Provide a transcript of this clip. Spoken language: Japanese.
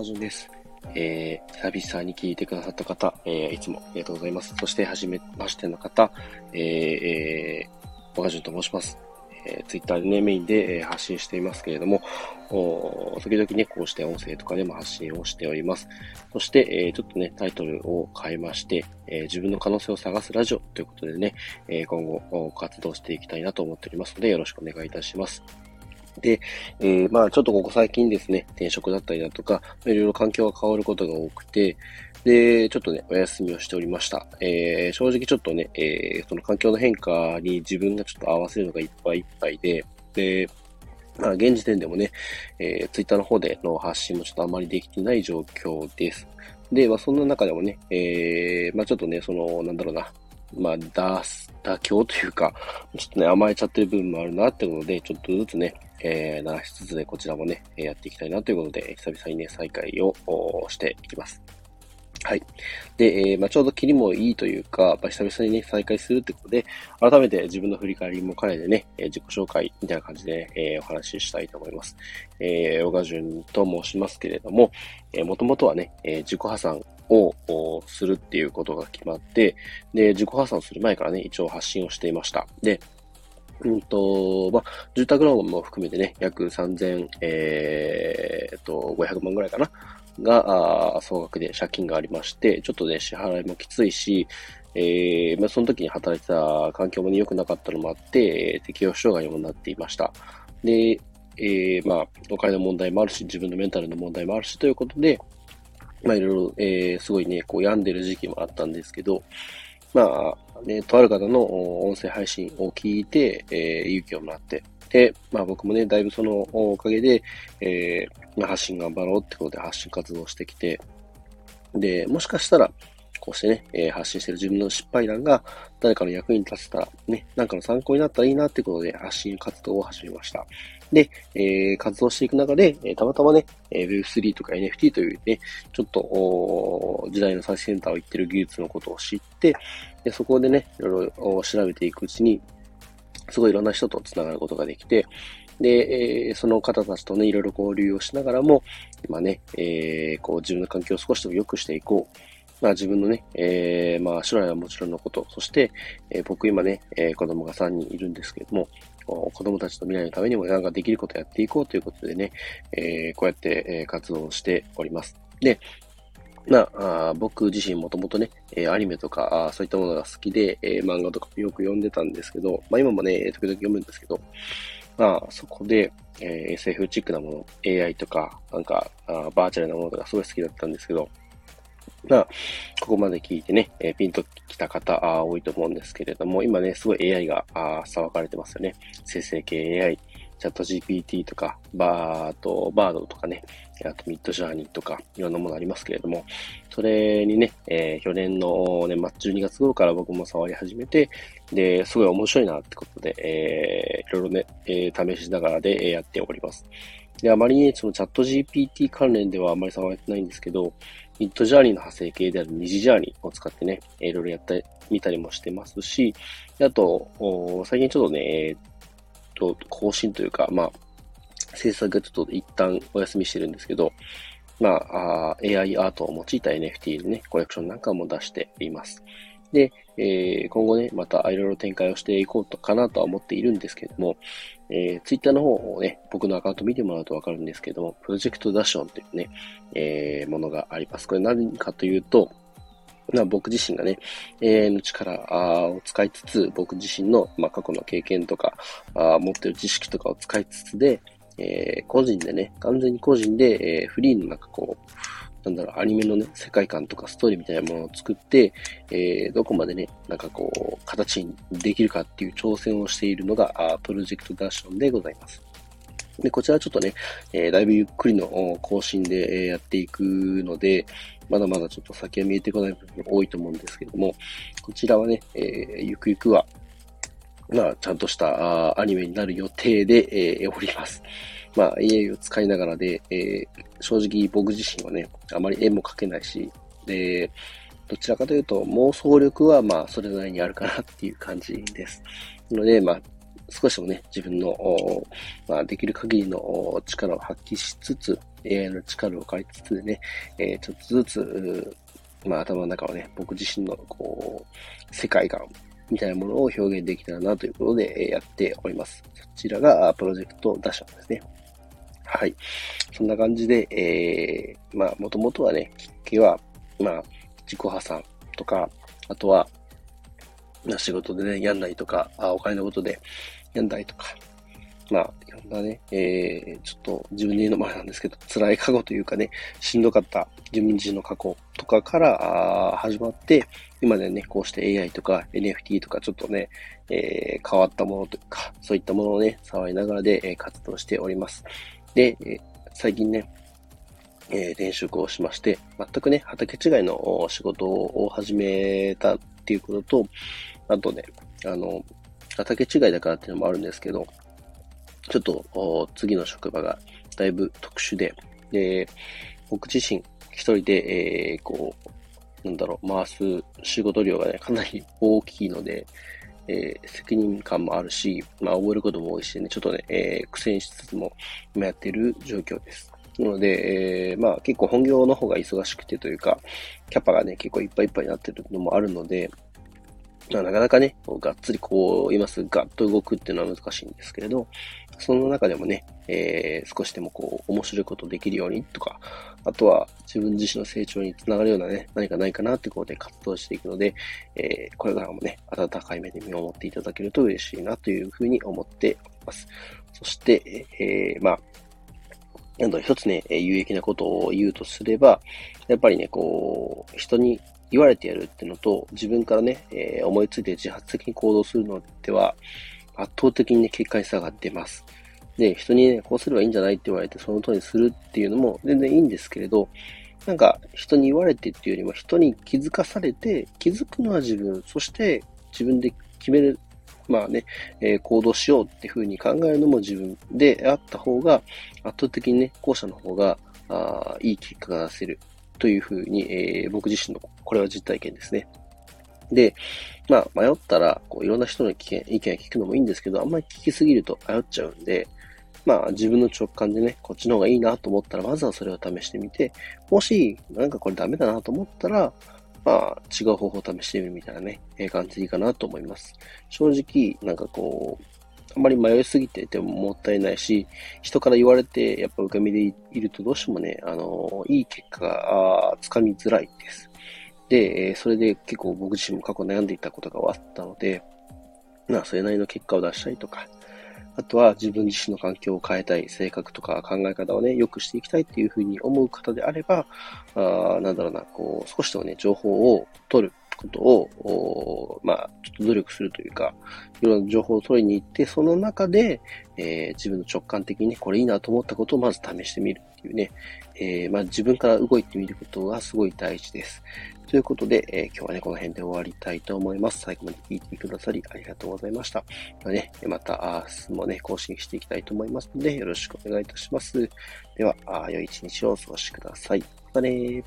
岡潤です。えー、久々に聞いてくださった方、えー、いつもありがとうございます。そして、はじめましての方、えー、えー、岡潤と申します。えー、ツイッターでね、メインで、えー、発信していますけれども、お時々ね、こうして音声とかでも発信をしております。そして、えー、ちょっとね、タイトルを変えまして、えー、自分の可能性を探すラジオということでね、えー、今後活動していきたいなと思っておりますので、よろしくお願いいたします。で、えー、まあちょっとここ最近ですね、転職だったりだとか、いろいろ環境が変わることが多くて、で、ちょっとね、お休みをしておりました。えー、正直ちょっとね、えー、その環境の変化に自分がちょっと合わせるのがいっぱいいっぱいで、で、まあ、現時点でもね、えー、ツイッターの方での発信もちょっとあまりできてない状況です。で、まあ、そんな中でもね、えー、まあ、ちょっとね、その、なんだろうな、まあ、だ、妥協というか、ちょっとね、甘えちゃってる部分もあるなってことで、ちょっとずつね、えー、鳴らしつつでこちらもね、やっていきたいなということで、久々にね、再開をしていきます。はい。で、えー、まあ、ちょうど切りもいいというか、まあ、久々にね、再開するってことで、改めて自分の振り返りも兼ねてね、えー、自己紹介みたいな感じで、ね、えー、お話ししたいと思います。えー、小川淳と申しますけれども、えー、もともとはね、えー、自己破産をするっていうことが決まって、で、自己破産する前からね、一応発信をしていました。で、うんと、まあ、住宅ローンも含めてね、約3000、えー、と、500万ぐらいかな。が、総額で借金がありまして、ちょっとね、支払いもきついし、えー、ま、その時に働いてた環境も、ね、良くなかったのもあって、適応障害にもなっていました。で、えー、まあ、お金の問題もあるし、自分のメンタルの問題もあるし、ということで、まあ、いろいろ、えー、すごいね、こう、病んでる時期もあったんですけど、まあ、ね、とある方の音声配信を聞いて、えー、勇気をもらって、で、まあ僕もね、だいぶそのおかげで、えー、発信頑張ろうってことで発信活動してきて、で、もしかしたら、こうしてね、えー、発信してる自分の失敗談が誰かの役に立てたら、ね、なんかの参考になったらいいなってことで発信活動を始めました。で、えー、活動していく中で、えー、たまたまね、えー、Web3 とか NFT というね、ちょっと、お時代の最先端を言ってる技術のことを知って、でそこでね、いろいろ調べていくうちに、すごいいろんな人と繋がることができて、で、えー、その方たちとね、いろいろ交流をしながらも、今ね、えー、こう自分の環境を少しでも良くしていこう。まあ自分のね、えー、まあ将来はもちろんのこと、そして、えー、僕今ね、えー、子供が3人いるんですけれども、子供たちの未来のためにも何かできることをやっていこうということでね、えー、こうやって、活動しております。で、まあ、僕自身もともとね、え、アニメとかあそういったものが好きで、え、漫画とかよく読んでたんですけど、まあ今もね、時々読むんですけど、まあそこで、え、SF チックなもの、AI とか、なんかあバーチャルなものとかすごい好きだったんですけど、まあ、ここまで聞いてね、え、ピンときた方あ多いと思うんですけれども、今ね、すごい AI があ騒がれてますよね。生成系 AI、チャット GPT とか、バーと、バードとかね、あとミッドジャーニーとか、いろんなものありますけれども、それにね、えー、去年の年末12月頃から僕も触り始めて、で、すごい面白いなってことで、えー、いろいろね、えー、試しながらで、やっております。で、あまり、ね、そのチャット GPT 関連ではあまり触れてないんですけど、ミッドジャーニーの派生系である二次ジャーニーを使ってね、いろいろやったり、見たりもしてますし、あと、最近ちょっとね、え、と、更新というか、まあ、制作がちょっと一旦お休みしてるんですけど、まあ、AI アートを用いた NFT でね、コレクションなんかも出しています。で、えー、今後ね、またいろいろ展開をしていこうとかなとは思っているんですけども、えー、ツイッターの方をね、僕のアカウント見てもらうとわかるんですけども、プロジェクトダッションというね、えー、ものがあります。これ何かというと、まあ、僕自身がね、AI の力を使いつつ、僕自身の、まあ、過去の経験とか、あ持ってる知識とかを使いつつで、えー、個人でね、完全に個人で、えー、フリーのなんかこう、なんだろう、アニメのね、世界観とかストーリーみたいなものを作って、えー、どこまでね、なんかこう、形にできるかっていう挑戦をしているのが、あプロジェクトダッションでございます。で、こちらはちょっとね、えー、だいぶゆっくりの更新でえやっていくので、まだまだちょっと先は見えてこない部分が多いと思うんですけども、こちらはね、えー、ゆくゆくは、まあ、ちゃんとしたアニメになる予定で、えー、おります。まあ、AI を使いながらで、えー、正直僕自身はね、あまり絵も描けないし、で、どちらかというと妄想力はまあそれなりにあるかなっていう感じです。ので、まあ少しでもね、自分の、まあ、できる限りの力を発揮しつつ、AI の力を借りつつね、えー、ちょっとずつ、まあ頭の中をね、僕自身のこう、世界観みたいなものを表現できたらなということで、えやっております。そちらがプロジェクトダッシュですね。はい。そんな感じで、えー、まあ、もともとはね、きっかけは、まあ、自己破産とか、あとは、仕事でね、やんないとか、あお金のことでやんないとか、まあ、いろんなね、えー、ちょっと自分で言うのもあれなんですけど、辛い過去というかね、しんどかった自分自身の過去とかから始まって、今でね、こうして AI とか NFT とかちょっとね、えー、変わったものというか、そういったものをね、触りながらで、え、活動しております。で、え、最近ね、えー、転職をしまして、全くね、畑違いの仕事を始めたっていうことと、あとね、あの、畑違いだからっていうのもあるんですけど、ちょっと次の職場がだいぶ特殊で、で、僕自身一人で、えー、こう、なんだろう、回す仕事量がね、かなり大きいので、えー、責任感もあるし、まあ、覚えることも多いしね、ちょっとね、えー、苦戦しつつも、今やってる状況です。なので、えー、まあ、結構本業の方が忙しくてというか、キャパがね、結構いっぱいいっぱいになってるのもあるので、まあ、なかなかね、がっつりこう、今すぐガッと動くっていうのは難しいんですけれど、その中でもね、えー、少しでもこう、面白いことできるようにとか、あとは自分自身の成長につながるようなね、何かないかなってことで活動していくので、えー、これからもね、温かい目で見守っていただけると嬉しいなというふうに思っております。そして、えー、まあ、なんだ一つね、有益なことを言うとすれば、やっぱりね、こう、人に言われてやるっていうのと、自分からね、えー、思いついて自発的に行動するのでは、圧倒的にね、結果に差が出ます。で、人にね、こうすればいいんじゃないって言われて、その通りにするっていうのも全然いいんですけれど、なんか、人に言われてっていうよりも、人に気づかされて、気づくのは自分、そして自分で決める、まあね、えー、行動しようっていうふうに考えるのも自分であった方が、圧倒的にね、後者の方が、あいい結果が出せるというふうに、えー、僕自身の、これは実体験ですね。で、まあ、迷ったら、こういろんな人の意見意見を聞くのもいいんですけど、あんまり聞きすぎると迷っちゃうんで、まあ、自分の直感でね、こっちの方がいいなと思ったら、まずはそれを試してみて、もし、なんかこれダメだなと思ったら、まあ、違う方法を試してみるみたいなね、ええ感じでいいかなと思います。正直、なんかこう、あんまり迷いすぎててももったいないし、人から言われて、やっぱ浮かみでいるとどうしてもね、あの、いい結果がつかみづらいです。で、それで結構僕自身も過去悩んでいたことがあったので、まあ、それなりの結果を出したりとか、あとは自分自身の環境を変えたい、性格とか考え方をね、良くしていきたいっていうふうに思う方であれば、あなんだろうな、こう、少しでもね、情報を取ることを、まあ、ちょっと努力するというか、いろんな情報を取りに行って、その中で、えー、自分の直感的にね、これいいなと思ったことをまず試してみる。ていうね、えー、まあ、自分から動いてみることがすごい大事です。ということで、えー、今日はね、この辺で終わりたいと思います。最後まで聞いてくださりありがとうございました。まあね、また、明日もね、更新していきたいと思いますので、よろしくお願いいたします。では、あ良い一日をお過ごしください。またね。